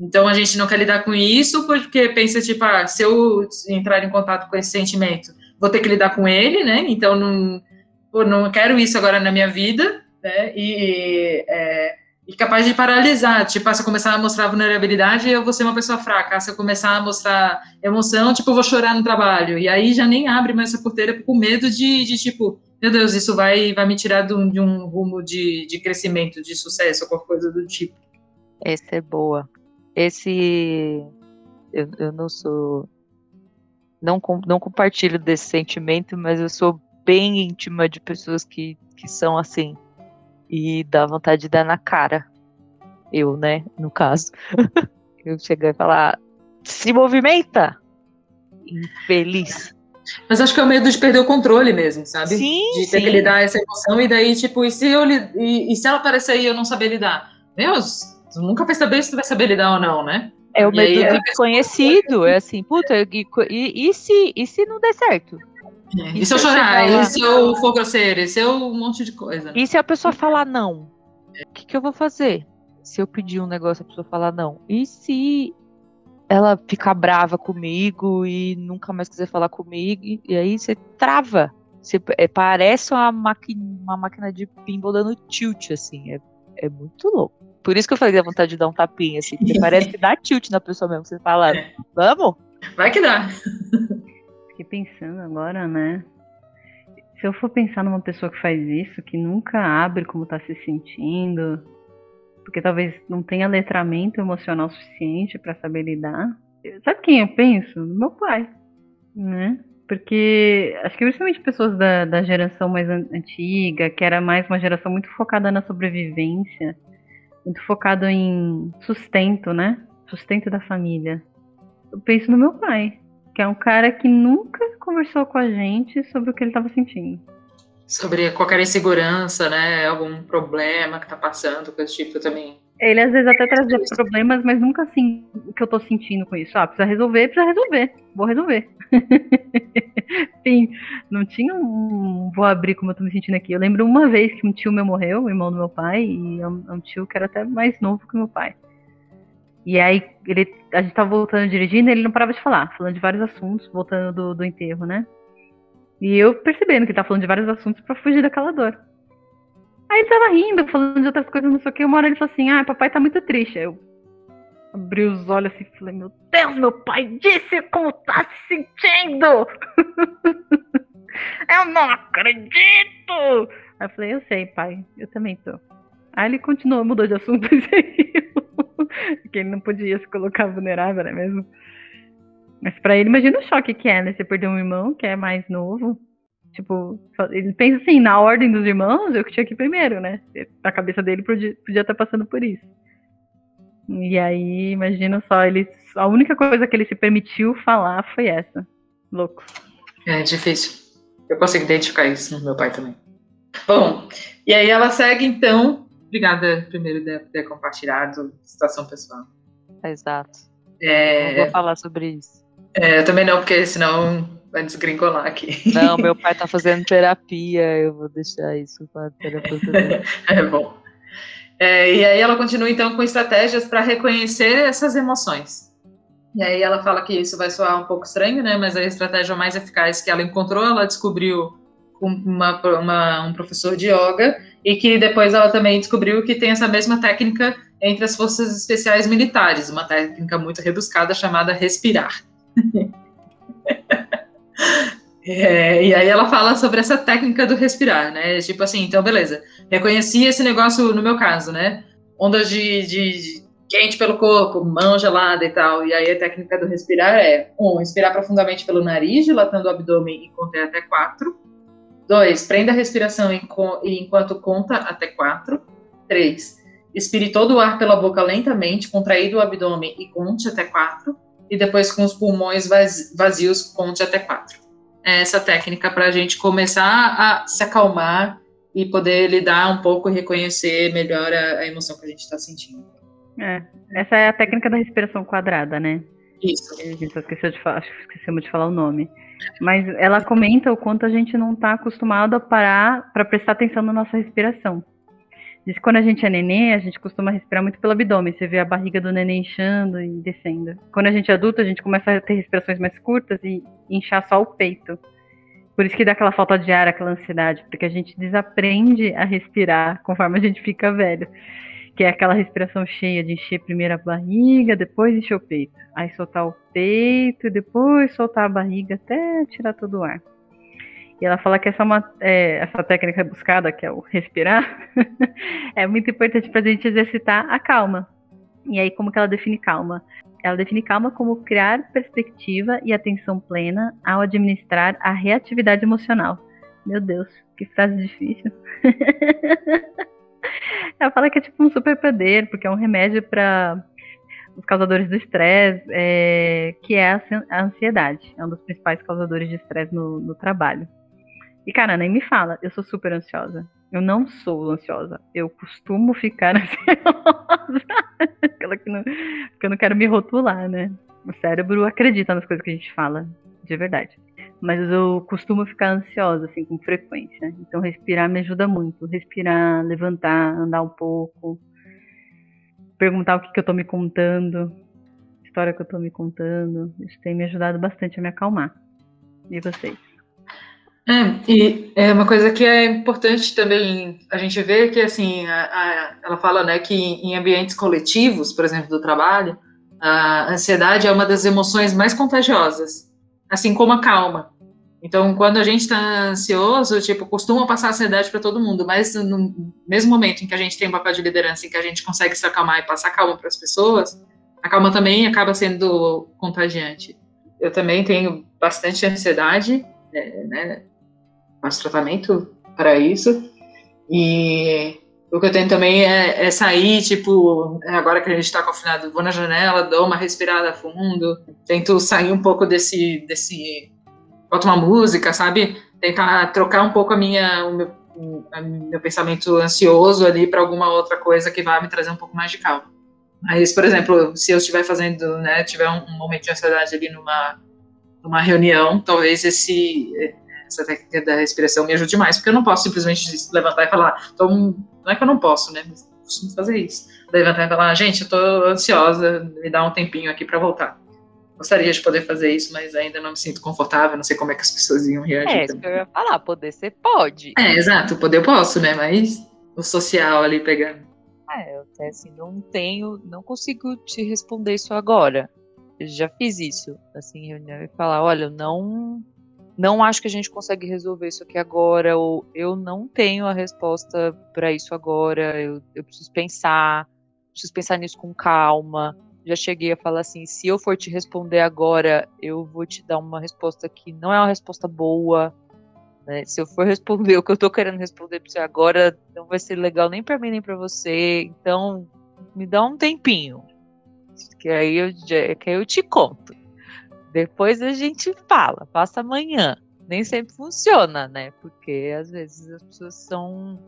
Então, a gente não quer lidar com isso porque pensa, tipo, ah, se eu entrar em contato com esse sentimento, vou ter que lidar com ele, né? Então, não, pô, não quero isso agora na minha vida, né? E é, e capaz de paralisar. Tipo, se eu começar a mostrar vulnerabilidade, eu vou ser uma pessoa fraca. Se eu começar a mostrar emoção, tipo, eu vou chorar no trabalho. E aí já nem abre mais essa porteira com medo de, de tipo, meu Deus, isso vai, vai me tirar de um, de um rumo de, de crescimento, de sucesso, ou qualquer coisa do tipo. Essa é boa. Esse. Eu, eu não sou. Não, não compartilho desse sentimento, mas eu sou bem íntima de pessoas que, que são assim e dá vontade de dar na cara. Eu, né, no caso. eu chegar e falar: se movimenta! Infeliz. Mas acho que é o medo de perder o controle mesmo, sabe? Sim, de ter sim. que lidar essa emoção e daí, tipo, e se, eu, e, e se ela aparecer aí e eu não saber lidar? Deus, tu nunca vai saber se tu vai saber lidar ou não, né? É o medo do desconhecido. É assim, puta, e, e, e se, e se não der certo? E, E se eu chorar? E se eu for grosseiro? E se eu um monte de coisa? E se a pessoa falar não? O que, que eu vou fazer? Se eu pedir um negócio a pessoa falar não? E se ela ficar brava comigo e nunca mais quiser falar comigo? E, e aí você trava. Você, é, parece uma máquina, uma máquina de pinball dando tilt, assim. É, é muito louco. Por isso que eu falei da vontade de dar um tapinha, assim. Porque parece que dá tilt na pessoa mesmo. Você fala, vamos? Vai que dá. Fiquei pensando agora, né? Se eu for pensar numa pessoa que faz isso, que nunca abre como tá se sentindo, porque talvez não tenha letramento emocional suficiente para saber lidar. Sabe quem eu penso? No meu pai, né? Porque acho que principalmente pessoas da, da geração mais an- antiga, que era mais uma geração muito focada na sobrevivência, muito focado em sustento, né? Sustento da família. Eu penso no meu pai, que é um cara que nunca conversou com a gente sobre o que ele estava sentindo. sobre qualquer insegurança, né? Algum problema que tá passando, coisa do tipo também. Ele às vezes até trazia problemas, mas nunca assim o que eu tô sentindo com isso. Ah, precisa resolver, precisa resolver. Vou resolver. Sim, não tinha um vou abrir como eu tô me sentindo aqui. Eu lembro uma vez que um tio meu morreu, o irmão do meu pai, e é um, é um tio que era até mais novo que meu pai. E aí ele, a gente tava voltando dirigindo, ele não parava de falar, falando de vários assuntos, voltando do, do enterro, né? E eu percebendo que ele tá falando de vários assuntos para fugir daquela dor. Aí ele tava rindo, falando de outras coisas, não sei o que. Uma hora ele falou assim: Ah, papai tá muito triste. Aí eu abri os olhos assim e falei: Meu Deus, meu pai disse como tá se sentindo! eu não acredito! Aí eu falei: Eu sei, pai, eu também tô. Aí ele continuou, mudou de assunto e. Porque ele não podia se colocar vulnerável, né mesmo? Mas pra ele, imagina o choque que é, né? Você perder um irmão que é mais novo. Tipo, ele pensa assim, na ordem dos irmãos, eu que tinha que ir primeiro, né? Na cabeça dele podia, podia estar passando por isso. E aí, imagina só, ele, a única coisa que ele se permitiu falar foi essa. Louco. É difícil. Eu consigo identificar isso no meu pai também. Bom, e aí ela segue então. Obrigada, primeiro, de ter compartilhado a situação pessoal. Exato. É... Não vou falar sobre isso. É, eu também não, porque senão vai desgringolar aqui. Não, meu pai tá fazendo terapia, eu vou deixar isso para a terapeuta. é bom. É, e aí ela continua então com estratégias para reconhecer essas emoções. E aí ela fala que isso vai soar um pouco estranho, né? Mas a estratégia mais eficaz que ela encontrou, ela descobriu com uma, uma, um professor de yoga e que depois ela também descobriu que tem essa mesma técnica entre as forças especiais militares, uma técnica muito rebuscada chamada respirar. É, e aí ela fala sobre essa técnica do respirar, né? Tipo assim, então beleza. Reconheci esse negócio no meu caso, né? Ondas de, de quente pelo corpo, mão gelada e tal. E aí a técnica do respirar é: um, inspirar profundamente pelo nariz, dilatando o abdômen e conter até quatro. Dois, prenda a respiração enquanto conta até quatro. Três, expire todo o ar pela boca lentamente, contraído o abdômen e conte até quatro e depois com os pulmões vazios conte até quatro. É essa técnica para a gente começar a se acalmar e poder lidar um pouco e reconhecer melhor a, a emoção que a gente está sentindo. É, essa é a técnica da respiração quadrada, né? Isso. A gente só esqueceu de falar, esquecemos de falar o nome. Mas ela comenta o quanto a gente não está acostumado a parar para prestar atenção na nossa respiração. Diz que quando a gente é neném, a gente costuma respirar muito pelo abdômen. Você vê a barriga do neném inchando e descendo. Quando a gente é adulto, a gente começa a ter respirações mais curtas e inchar só o peito. Por isso que dá aquela falta de ar, aquela ansiedade, porque a gente desaprende a respirar conforme a gente fica velho. Que é aquela respiração cheia de encher primeiro a barriga, depois encher o peito. Aí soltar o peito, depois soltar a barriga até tirar todo o ar. E ela fala que essa, é uma, é, essa técnica buscada, que é o respirar, é muito importante para a gente exercitar a calma. E aí, como que ela define calma? Ela define calma como criar perspectiva e atenção plena ao administrar a reatividade emocional. Meu Deus, que frase difícil. ela fala que é tipo um superpoder, porque é um remédio para os causadores do estresse, é, que é a ansiedade. É um dos principais causadores de estresse no, no trabalho. E, cara, nem me fala, eu sou super ansiosa. Eu não sou ansiosa. Eu costumo ficar ansiosa. Aquela que não, porque eu não quero me rotular, né? O cérebro acredita nas coisas que a gente fala, de verdade. Mas eu costumo ficar ansiosa, assim, com frequência. Então, respirar me ajuda muito. Respirar, levantar, andar um pouco. Perguntar o que, que eu tô me contando. História que eu tô me contando. Isso tem me ajudado bastante a me acalmar. E vocês? É, e é uma coisa que é importante também a gente ver que, assim, a, a, ela fala, né, que em ambientes coletivos, por exemplo, do trabalho, a ansiedade é uma das emoções mais contagiosas, assim como a calma. Então, quando a gente está ansioso, tipo, costuma passar ansiedade para todo mundo, mas no mesmo momento em que a gente tem um papel de liderança, em que a gente consegue se acalmar e passar calma para as pessoas, a calma também acaba sendo contagiante. Eu também tenho bastante ansiedade, é, né, faço tratamento para isso. E o que eu tenho também é, é sair, tipo, agora que a gente está confinado, vou na janela, dou uma respirada fundo, tento sair um pouco desse. desse boto uma música, sabe? tentar trocar um pouco a minha, o meu, o meu pensamento ansioso ali para alguma outra coisa que vai me trazer um pouco mais de calma. Mas, por exemplo, se eu estiver fazendo, né, tiver um, um momento de ansiedade ali numa, numa reunião, talvez esse essa técnica da respiração me ajude mais, porque eu não posso simplesmente levantar e falar, então, não é que eu não posso, né, mas costumo fazer isso. Levantar e falar, gente, eu tô ansiosa, me dá um tempinho aqui para voltar. Gostaria de poder fazer isso, mas ainda não me sinto confortável, não sei como é que as pessoas iam reagir. É, isso que eu ia falar, poder você pode. É, exato, poder eu posso, né, mas o social ali pegando. É, eu até assim, não tenho, não consigo te responder isso agora. Eu já fiz isso, assim, reunião e falar, olha, eu não não acho que a gente consegue resolver isso aqui agora, ou eu não tenho a resposta para isso agora, eu, eu preciso pensar, preciso pensar nisso com calma. Já cheguei a falar assim: se eu for te responder agora, eu vou te dar uma resposta que não é uma resposta boa. Né? Se eu for responder o que eu tô querendo responder pra você agora, não vai ser legal nem para mim nem para você. Então, me dá um tempinho. Que aí eu, que aí eu te conto. Depois a gente fala, passa amanhã. Nem sempre funciona, né? Porque às vezes as pessoas são.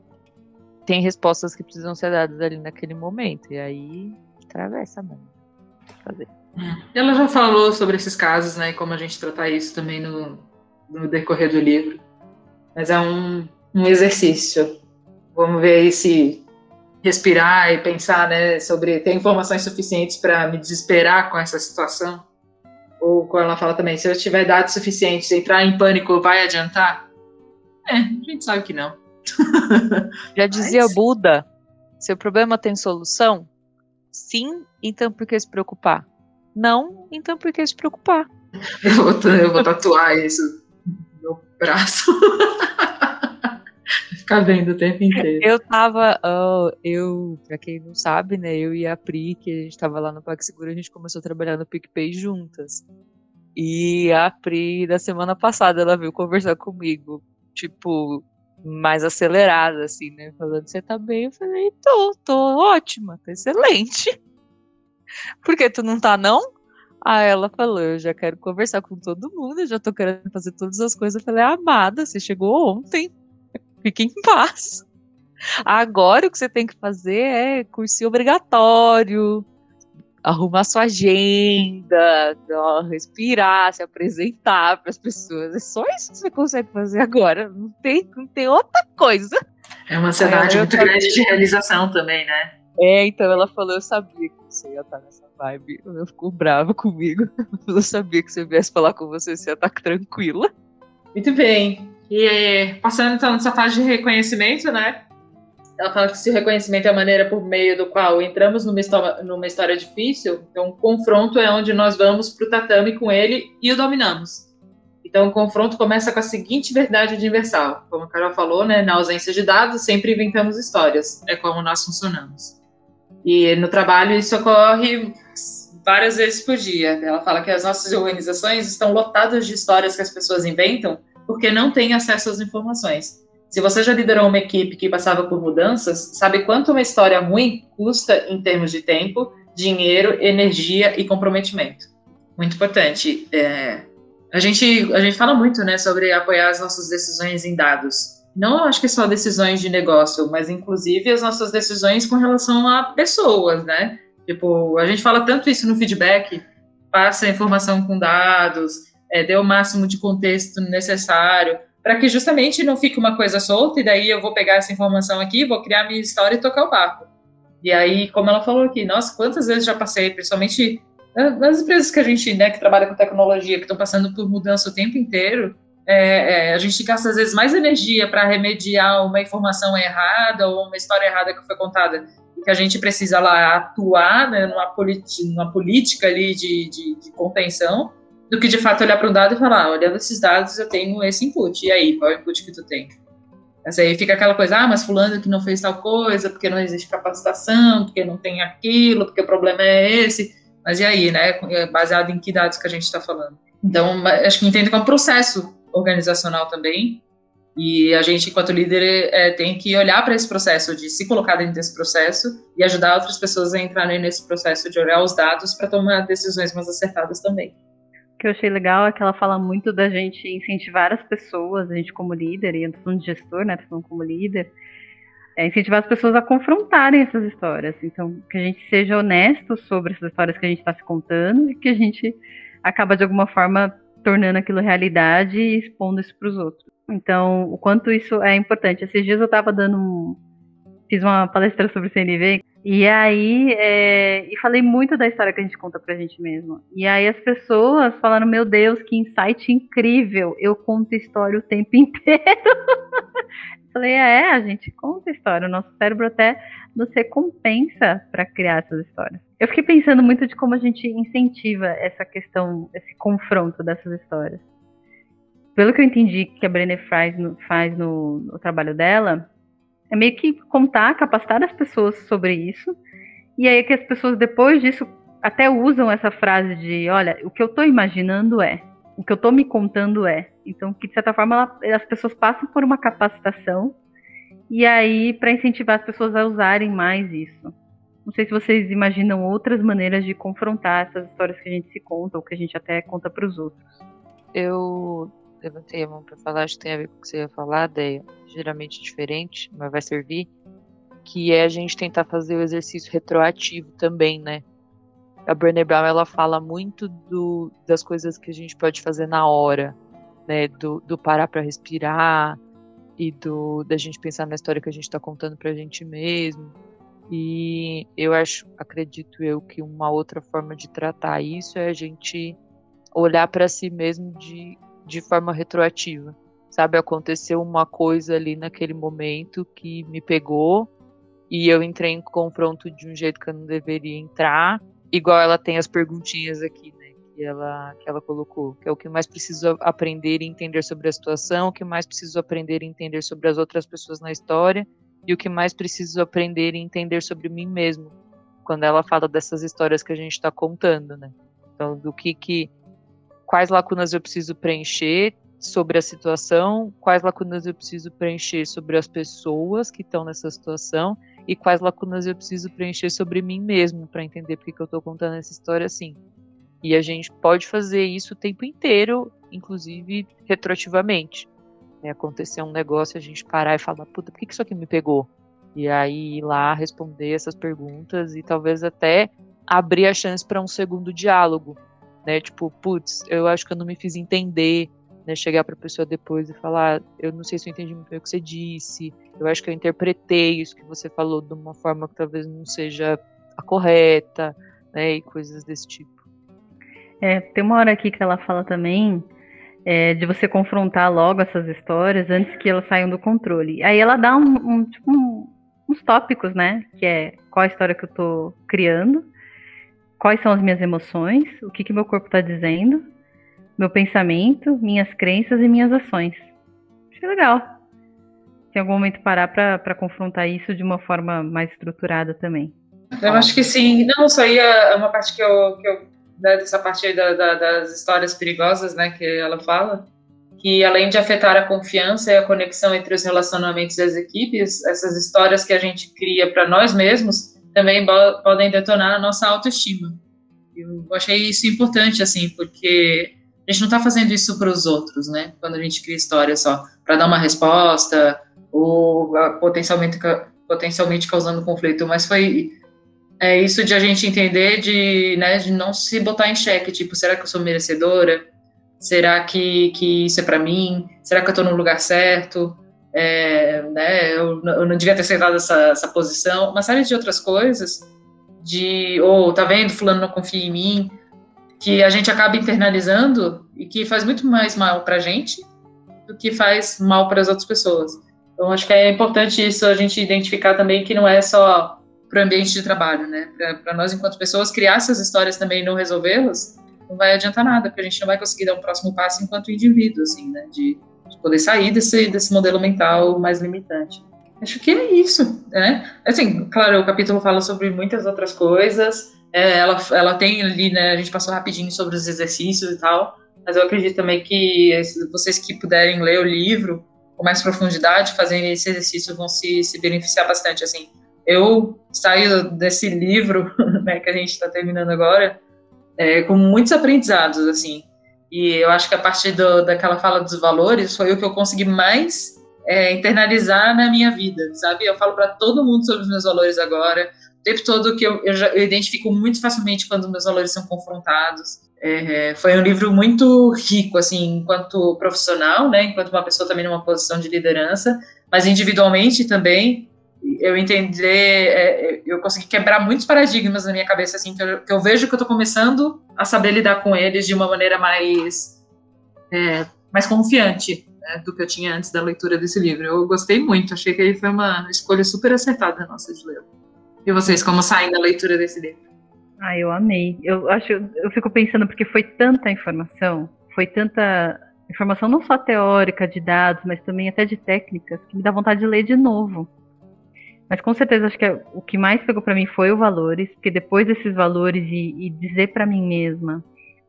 têm respostas que precisam ser dadas ali naquele momento. E aí atravessa mesmo. Fazer. Ela já falou sobre esses casos, né? E como a gente tratar isso também no, no decorrer do livro. Mas é um, um exercício. Vamos ver aí se respirar e pensar, né, sobre ter informações suficientes para me desesperar com essa situação ou quando ela fala também, se eu tiver dados suficientes, entrar em pânico vai adiantar? É, a gente sabe que não. Já dizia Mas... Buda, seu problema tem solução? Sim, então por que se preocupar? Não, então por que se preocupar? Eu vou, eu vou tatuar isso no meu braço. Ficar vendo o tempo inteiro. Eu tava, uh, eu, pra quem não sabe, né, eu e a Pri, que a gente tava lá no PagSeguro, a gente começou a trabalhar no PicPay juntas. E a Pri, da semana passada, ela veio conversar comigo, tipo, mais acelerada, assim, né, falando, você tá bem? Eu falei, tô, tô ótima, tô excelente. Por que tu não tá, não? Aí ela falou, eu já quero conversar com todo mundo, eu já tô querendo fazer todas as coisas. Eu falei, amada, você chegou ontem. Fique em paz. Agora o que você tem que fazer é cursinho obrigatório, arrumar sua agenda, ó, respirar, se apresentar para as pessoas. É só isso que você consegue fazer agora. Não tem, não tem outra coisa. É uma ansiedade muito grande de realização também, né? É, então ela falou, eu sabia que você ia estar nessa vibe. Ela ficou brava comigo. Eu sabia que se eu viesse falar com você, você ia estar tranquila. Muito bem. E passando então nessa fase de reconhecimento, né? Ela fala que se o reconhecimento é a maneira por meio do qual entramos numa história, numa história difícil, então o confronto é onde nós vamos para o tatame com ele e o dominamos. Então o confronto começa com a seguinte verdade universal. Como a Carol falou, né, na ausência de dados, sempre inventamos histórias. É como nós funcionamos. E no trabalho isso ocorre várias vezes por dia. Ela fala que as nossas organizações estão lotadas de histórias que as pessoas inventam porque não tem acesso às informações. Se você já liderou uma equipe que passava por mudanças, sabe quanto uma história ruim custa em termos de tempo, dinheiro, energia e comprometimento. Muito importante. É, a, gente, a gente fala muito né, sobre apoiar as nossas decisões em dados. Não acho que só decisões de negócio, mas inclusive as nossas decisões com relação a pessoas, né? Tipo, a gente fala tanto isso no feedback, passa a informação com dados, é, dê o máximo de contexto necessário, para que justamente não fique uma coisa solta, e daí eu vou pegar essa informação aqui, vou criar minha história e tocar o barco. E aí, como ela falou aqui, nossa, quantas vezes já passei, principalmente nas empresas que a gente, né, que trabalha com tecnologia, que estão passando por mudança o tempo inteiro, é, é, a gente gasta às vezes mais energia para remediar uma informação errada ou uma história errada que foi contada, que a gente precisa lá atuar né, numa, numa política ali de, de, de contenção, do que de fato olhar para um dado e falar, ah, olhando esses dados eu tenho esse input, e aí, qual é o input que tu tem? Mas aí fica aquela coisa, ah, mas fulano que não fez tal coisa, porque não existe capacitação, porque não tem aquilo, porque o problema é esse, mas e aí, né, é baseado em que dados que a gente está falando? Então, acho que entendo que é um processo organizacional também, e a gente, enquanto líder, é, tem que olhar para esse processo, de se colocar dentro desse processo e ajudar outras pessoas a entrarem nesse processo de olhar os dados para tomar decisões mais acertadas também. Que eu achei legal é que ela fala muito da gente incentivar as pessoas, a gente como líder, e eu tô de gestor, né? Tô falando como líder, é incentivar as pessoas a confrontarem essas histórias. Então, que a gente seja honesto sobre essas histórias que a gente está se contando e que a gente acaba de alguma forma tornando aquilo realidade e expondo isso para os outros. Então, o quanto isso é importante. Esses dias eu estava dando um. Fiz uma palestra sobre CNV e aí, é, e falei muito da história que a gente conta pra gente mesmo. E aí as pessoas falaram, meu Deus, que insight incrível, eu conto história o tempo inteiro. falei, é, a gente conta história, o nosso cérebro até nos recompensa para criar essas histórias. Eu fiquei pensando muito de como a gente incentiva essa questão, esse confronto dessas histórias. Pelo que eu entendi que a Brené faz no, faz no, no trabalho dela, é meio que contar, capacitar as pessoas sobre isso. E aí que as pessoas depois disso até usam essa frase de, olha, o que eu estou imaginando é, o que eu estou me contando é. Então, que de certa forma ela, as pessoas passam por uma capacitação e aí para incentivar as pessoas a usarem mais isso. Não sei se vocês imaginam outras maneiras de confrontar essas histórias que a gente se conta ou que a gente até conta para os outros. Eu levantei a mão para falar, acho que tem a ver com o que você ia falar, Deia, geralmente diferente, mas vai servir, que é a gente tentar fazer o exercício retroativo também, né? A Brené Brown, ela fala muito do, das coisas que a gente pode fazer na hora, né? Do, do parar para respirar e do da gente pensar na história que a gente está contando para a gente mesmo. E eu acho, acredito eu, que uma outra forma de tratar isso é a gente olhar para si mesmo de de forma retroativa. Sabe, aconteceu uma coisa ali naquele momento que me pegou e eu entrei em confronto de um jeito que eu não deveria entrar. Igual ela tem as perguntinhas aqui, né, que ela, que ela colocou, que é o que mais preciso aprender e entender sobre a situação, o que mais preciso aprender e entender sobre as outras pessoas na história e o que mais preciso aprender e entender sobre mim mesmo. Quando ela fala dessas histórias que a gente está contando, né? Então, do que que quais lacunas eu preciso preencher sobre a situação, quais lacunas eu preciso preencher sobre as pessoas que estão nessa situação e quais lacunas eu preciso preencher sobre mim mesmo para entender porque que eu estou contando essa história assim. E a gente pode fazer isso o tempo inteiro, inclusive retroativamente. É, acontecer um negócio, a gente parar e falar, puta, por que, que isso aqui me pegou? E aí ir lá responder essas perguntas e talvez até abrir a chance para um segundo diálogo né? Tipo, putz, eu acho que eu não me fiz entender, né? Chegar para a pessoa depois e falar, eu não sei se eu entendi muito bem o que você disse, eu acho que eu interpretei isso que você falou de uma forma que talvez não seja a correta, né? E coisas desse tipo. É, tem uma hora aqui que ela fala também é, de você confrontar logo essas histórias antes que elas saiam do controle. Aí ela dá um, um, tipo, um, uns tópicos, né? Que é qual a história que eu tô criando, quais são as minhas emoções, o que, que meu corpo está dizendo, meu pensamento, minhas crenças e minhas ações. Achei legal. Tem algum momento parar para confrontar isso de uma forma mais estruturada também. Eu acho que sim. Não, isso aí é uma parte que eu, que eu né, dessa parte da, da, das histórias perigosas, né, que ela fala, que além de afetar a confiança e a conexão entre os relacionamentos das equipes, essas histórias que a gente cria para nós mesmos também podem detonar a nossa autoestima. Eu achei isso importante, assim, porque a gente não está fazendo isso para os outros, né? Quando a gente cria história só para dar uma resposta ou ah, potencialmente, potencialmente causando conflito, mas foi é isso de a gente entender de, né, de não se botar em xeque, tipo, será que eu sou merecedora? Será que, que isso é para mim? Será que eu estou no lugar certo? É, né, eu, eu, não devia ter aceitado essa, essa posição, uma série de outras coisas, de, ou oh, tá vendo, fulano não confia em mim, que a gente acaba internalizando e que faz muito mais mal para a gente do que faz mal para as outras pessoas. Então, acho que é importante isso a gente identificar também que não é só para o ambiente de trabalho, né? Para nós, enquanto pessoas, criar essas histórias também e não resolvê-las, não vai adiantar nada, porque a gente não vai conseguir dar um próximo passo enquanto indivíduo, assim, né? De de poder sair desse, desse modelo mental mais limitante. Acho que é isso, né? Assim, claro, o capítulo fala sobre muitas outras coisas, é, ela, ela tem ali, né, a gente passou rapidinho sobre os exercícios e tal, mas eu acredito também que vocês que puderem ler o livro com mais profundidade, fazendo esse exercício, vão se, se beneficiar bastante, assim. Eu saio desse livro, né, que a gente está terminando agora, é, com muitos aprendizados, assim, E eu acho que a partir do, daquela fala dos valores foi o que eu consegui mais é, internalizar na minha vida, sabe? Eu falo para todo mundo sobre os meus valores agora, o tempo todo que eu, eu, já, eu identifico muito facilmente quando meus valores são confrontados. É, foi um livro muito rico, assim, enquanto profissional, né? Enquanto uma pessoa também numa posição de liderança, mas individualmente também eu entender, é, eu consegui quebrar muitos paradigmas na minha cabeça, assim, que eu, que eu vejo que eu tô começando a saber lidar com eles de uma maneira mais, é, mais confiante né, do que eu tinha antes da leitura desse livro. Eu gostei muito, achei que foi uma escolha super acertada nossa de ler. E vocês, como saem da leitura desse livro? Ah, eu amei. Eu acho, eu fico pensando porque foi tanta informação, foi tanta informação não só teórica de dados, mas também até de técnicas que me dá vontade de ler de novo. Mas com certeza acho que é, o que mais pegou para mim foi os valores, porque depois desses valores e, e dizer para mim mesma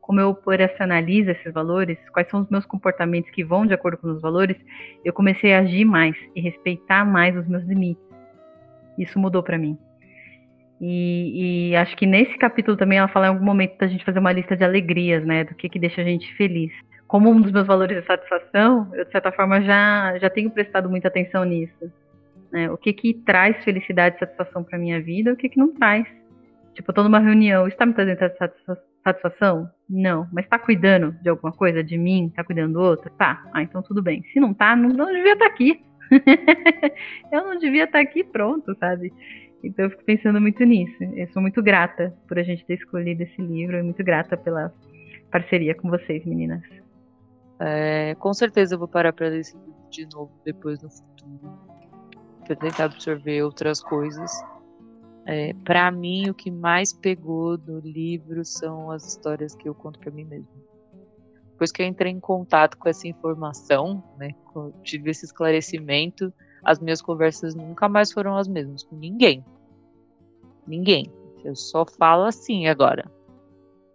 como eu operacionalizo esses valores, quais são os meus comportamentos que vão de acordo com os valores, eu comecei a agir mais e respeitar mais os meus limites. Isso mudou para mim. E, e, acho que nesse capítulo também ela fala em algum momento da gente fazer uma lista de alegrias, né, do que que deixa a gente feliz. Como um dos meus valores é satisfação, eu de certa forma já já tenho prestado muita atenção nisso. Né? O que que traz felicidade e satisfação para minha vida, o que que não traz. Tipo, eu tô numa reunião, está me trazendo satisfação? Não. Mas tá cuidando de alguma coisa de mim? Tá cuidando do outro? Tá. Ah, então tudo bem. Se não tá, não, não devia estar tá aqui. eu não devia estar tá aqui pronto, sabe? Então eu fico pensando muito nisso. Eu sou muito grata por a gente ter escolhido esse livro e muito grata pela parceria com vocês, meninas. É, com certeza eu vou parar para ler esse livro de novo depois no futuro. Pra tentar absorver outras coisas. É, para mim, o que mais pegou do livro são as histórias que eu conto para mim mesmo. Depois que eu entrei em contato com essa informação, né, tive esse esclarecimento, as minhas conversas nunca mais foram as mesmas com ninguém. Ninguém. Eu só falo assim agora.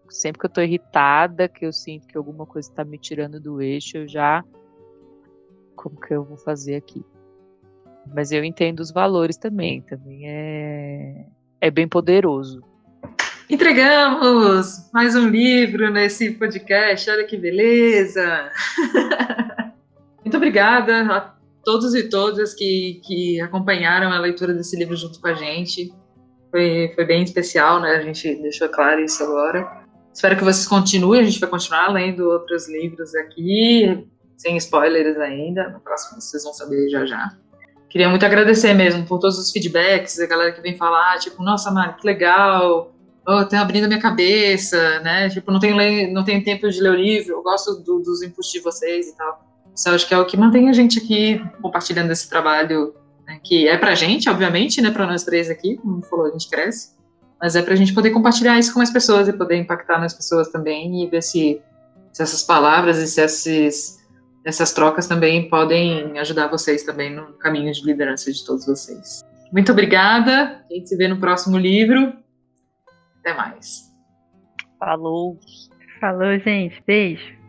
Sempre que eu tô irritada, que eu sinto que alguma coisa está me tirando do eixo, eu já. Como que eu vou fazer aqui? Mas eu entendo os valores também. Também é, é bem poderoso. Entregamos mais um livro nesse podcast. Olha que beleza! Muito obrigada a todos e todas que, que acompanharam a leitura desse livro junto com a gente. Foi, foi bem especial, né? A gente deixou claro isso agora. Espero que vocês continuem. A gente vai continuar lendo outros livros aqui, sem spoilers ainda. No próximo vocês vão saber já já. Queria muito agradecer mesmo por todos os feedbacks, a galera que vem falar, tipo, nossa, Mari, que legal, oh, tá abrindo a minha cabeça, né? Tipo, não tenho, não tenho tempo de ler o livro, eu gosto do, dos inputs de vocês e tal. Isso acho que é o que mantém a gente aqui compartilhando esse trabalho, né, que é pra gente, obviamente, né, pra nós três aqui, como falou, a gente cresce, mas é pra gente poder compartilhar isso com as pessoas e poder impactar nas pessoas também e ver se, se essas palavras e se esses essas trocas também podem ajudar vocês também no caminho de liderança de todos vocês. Muito obrigada. A gente se vê no próximo livro. Até mais. Falou. Falou, gente. Beijo.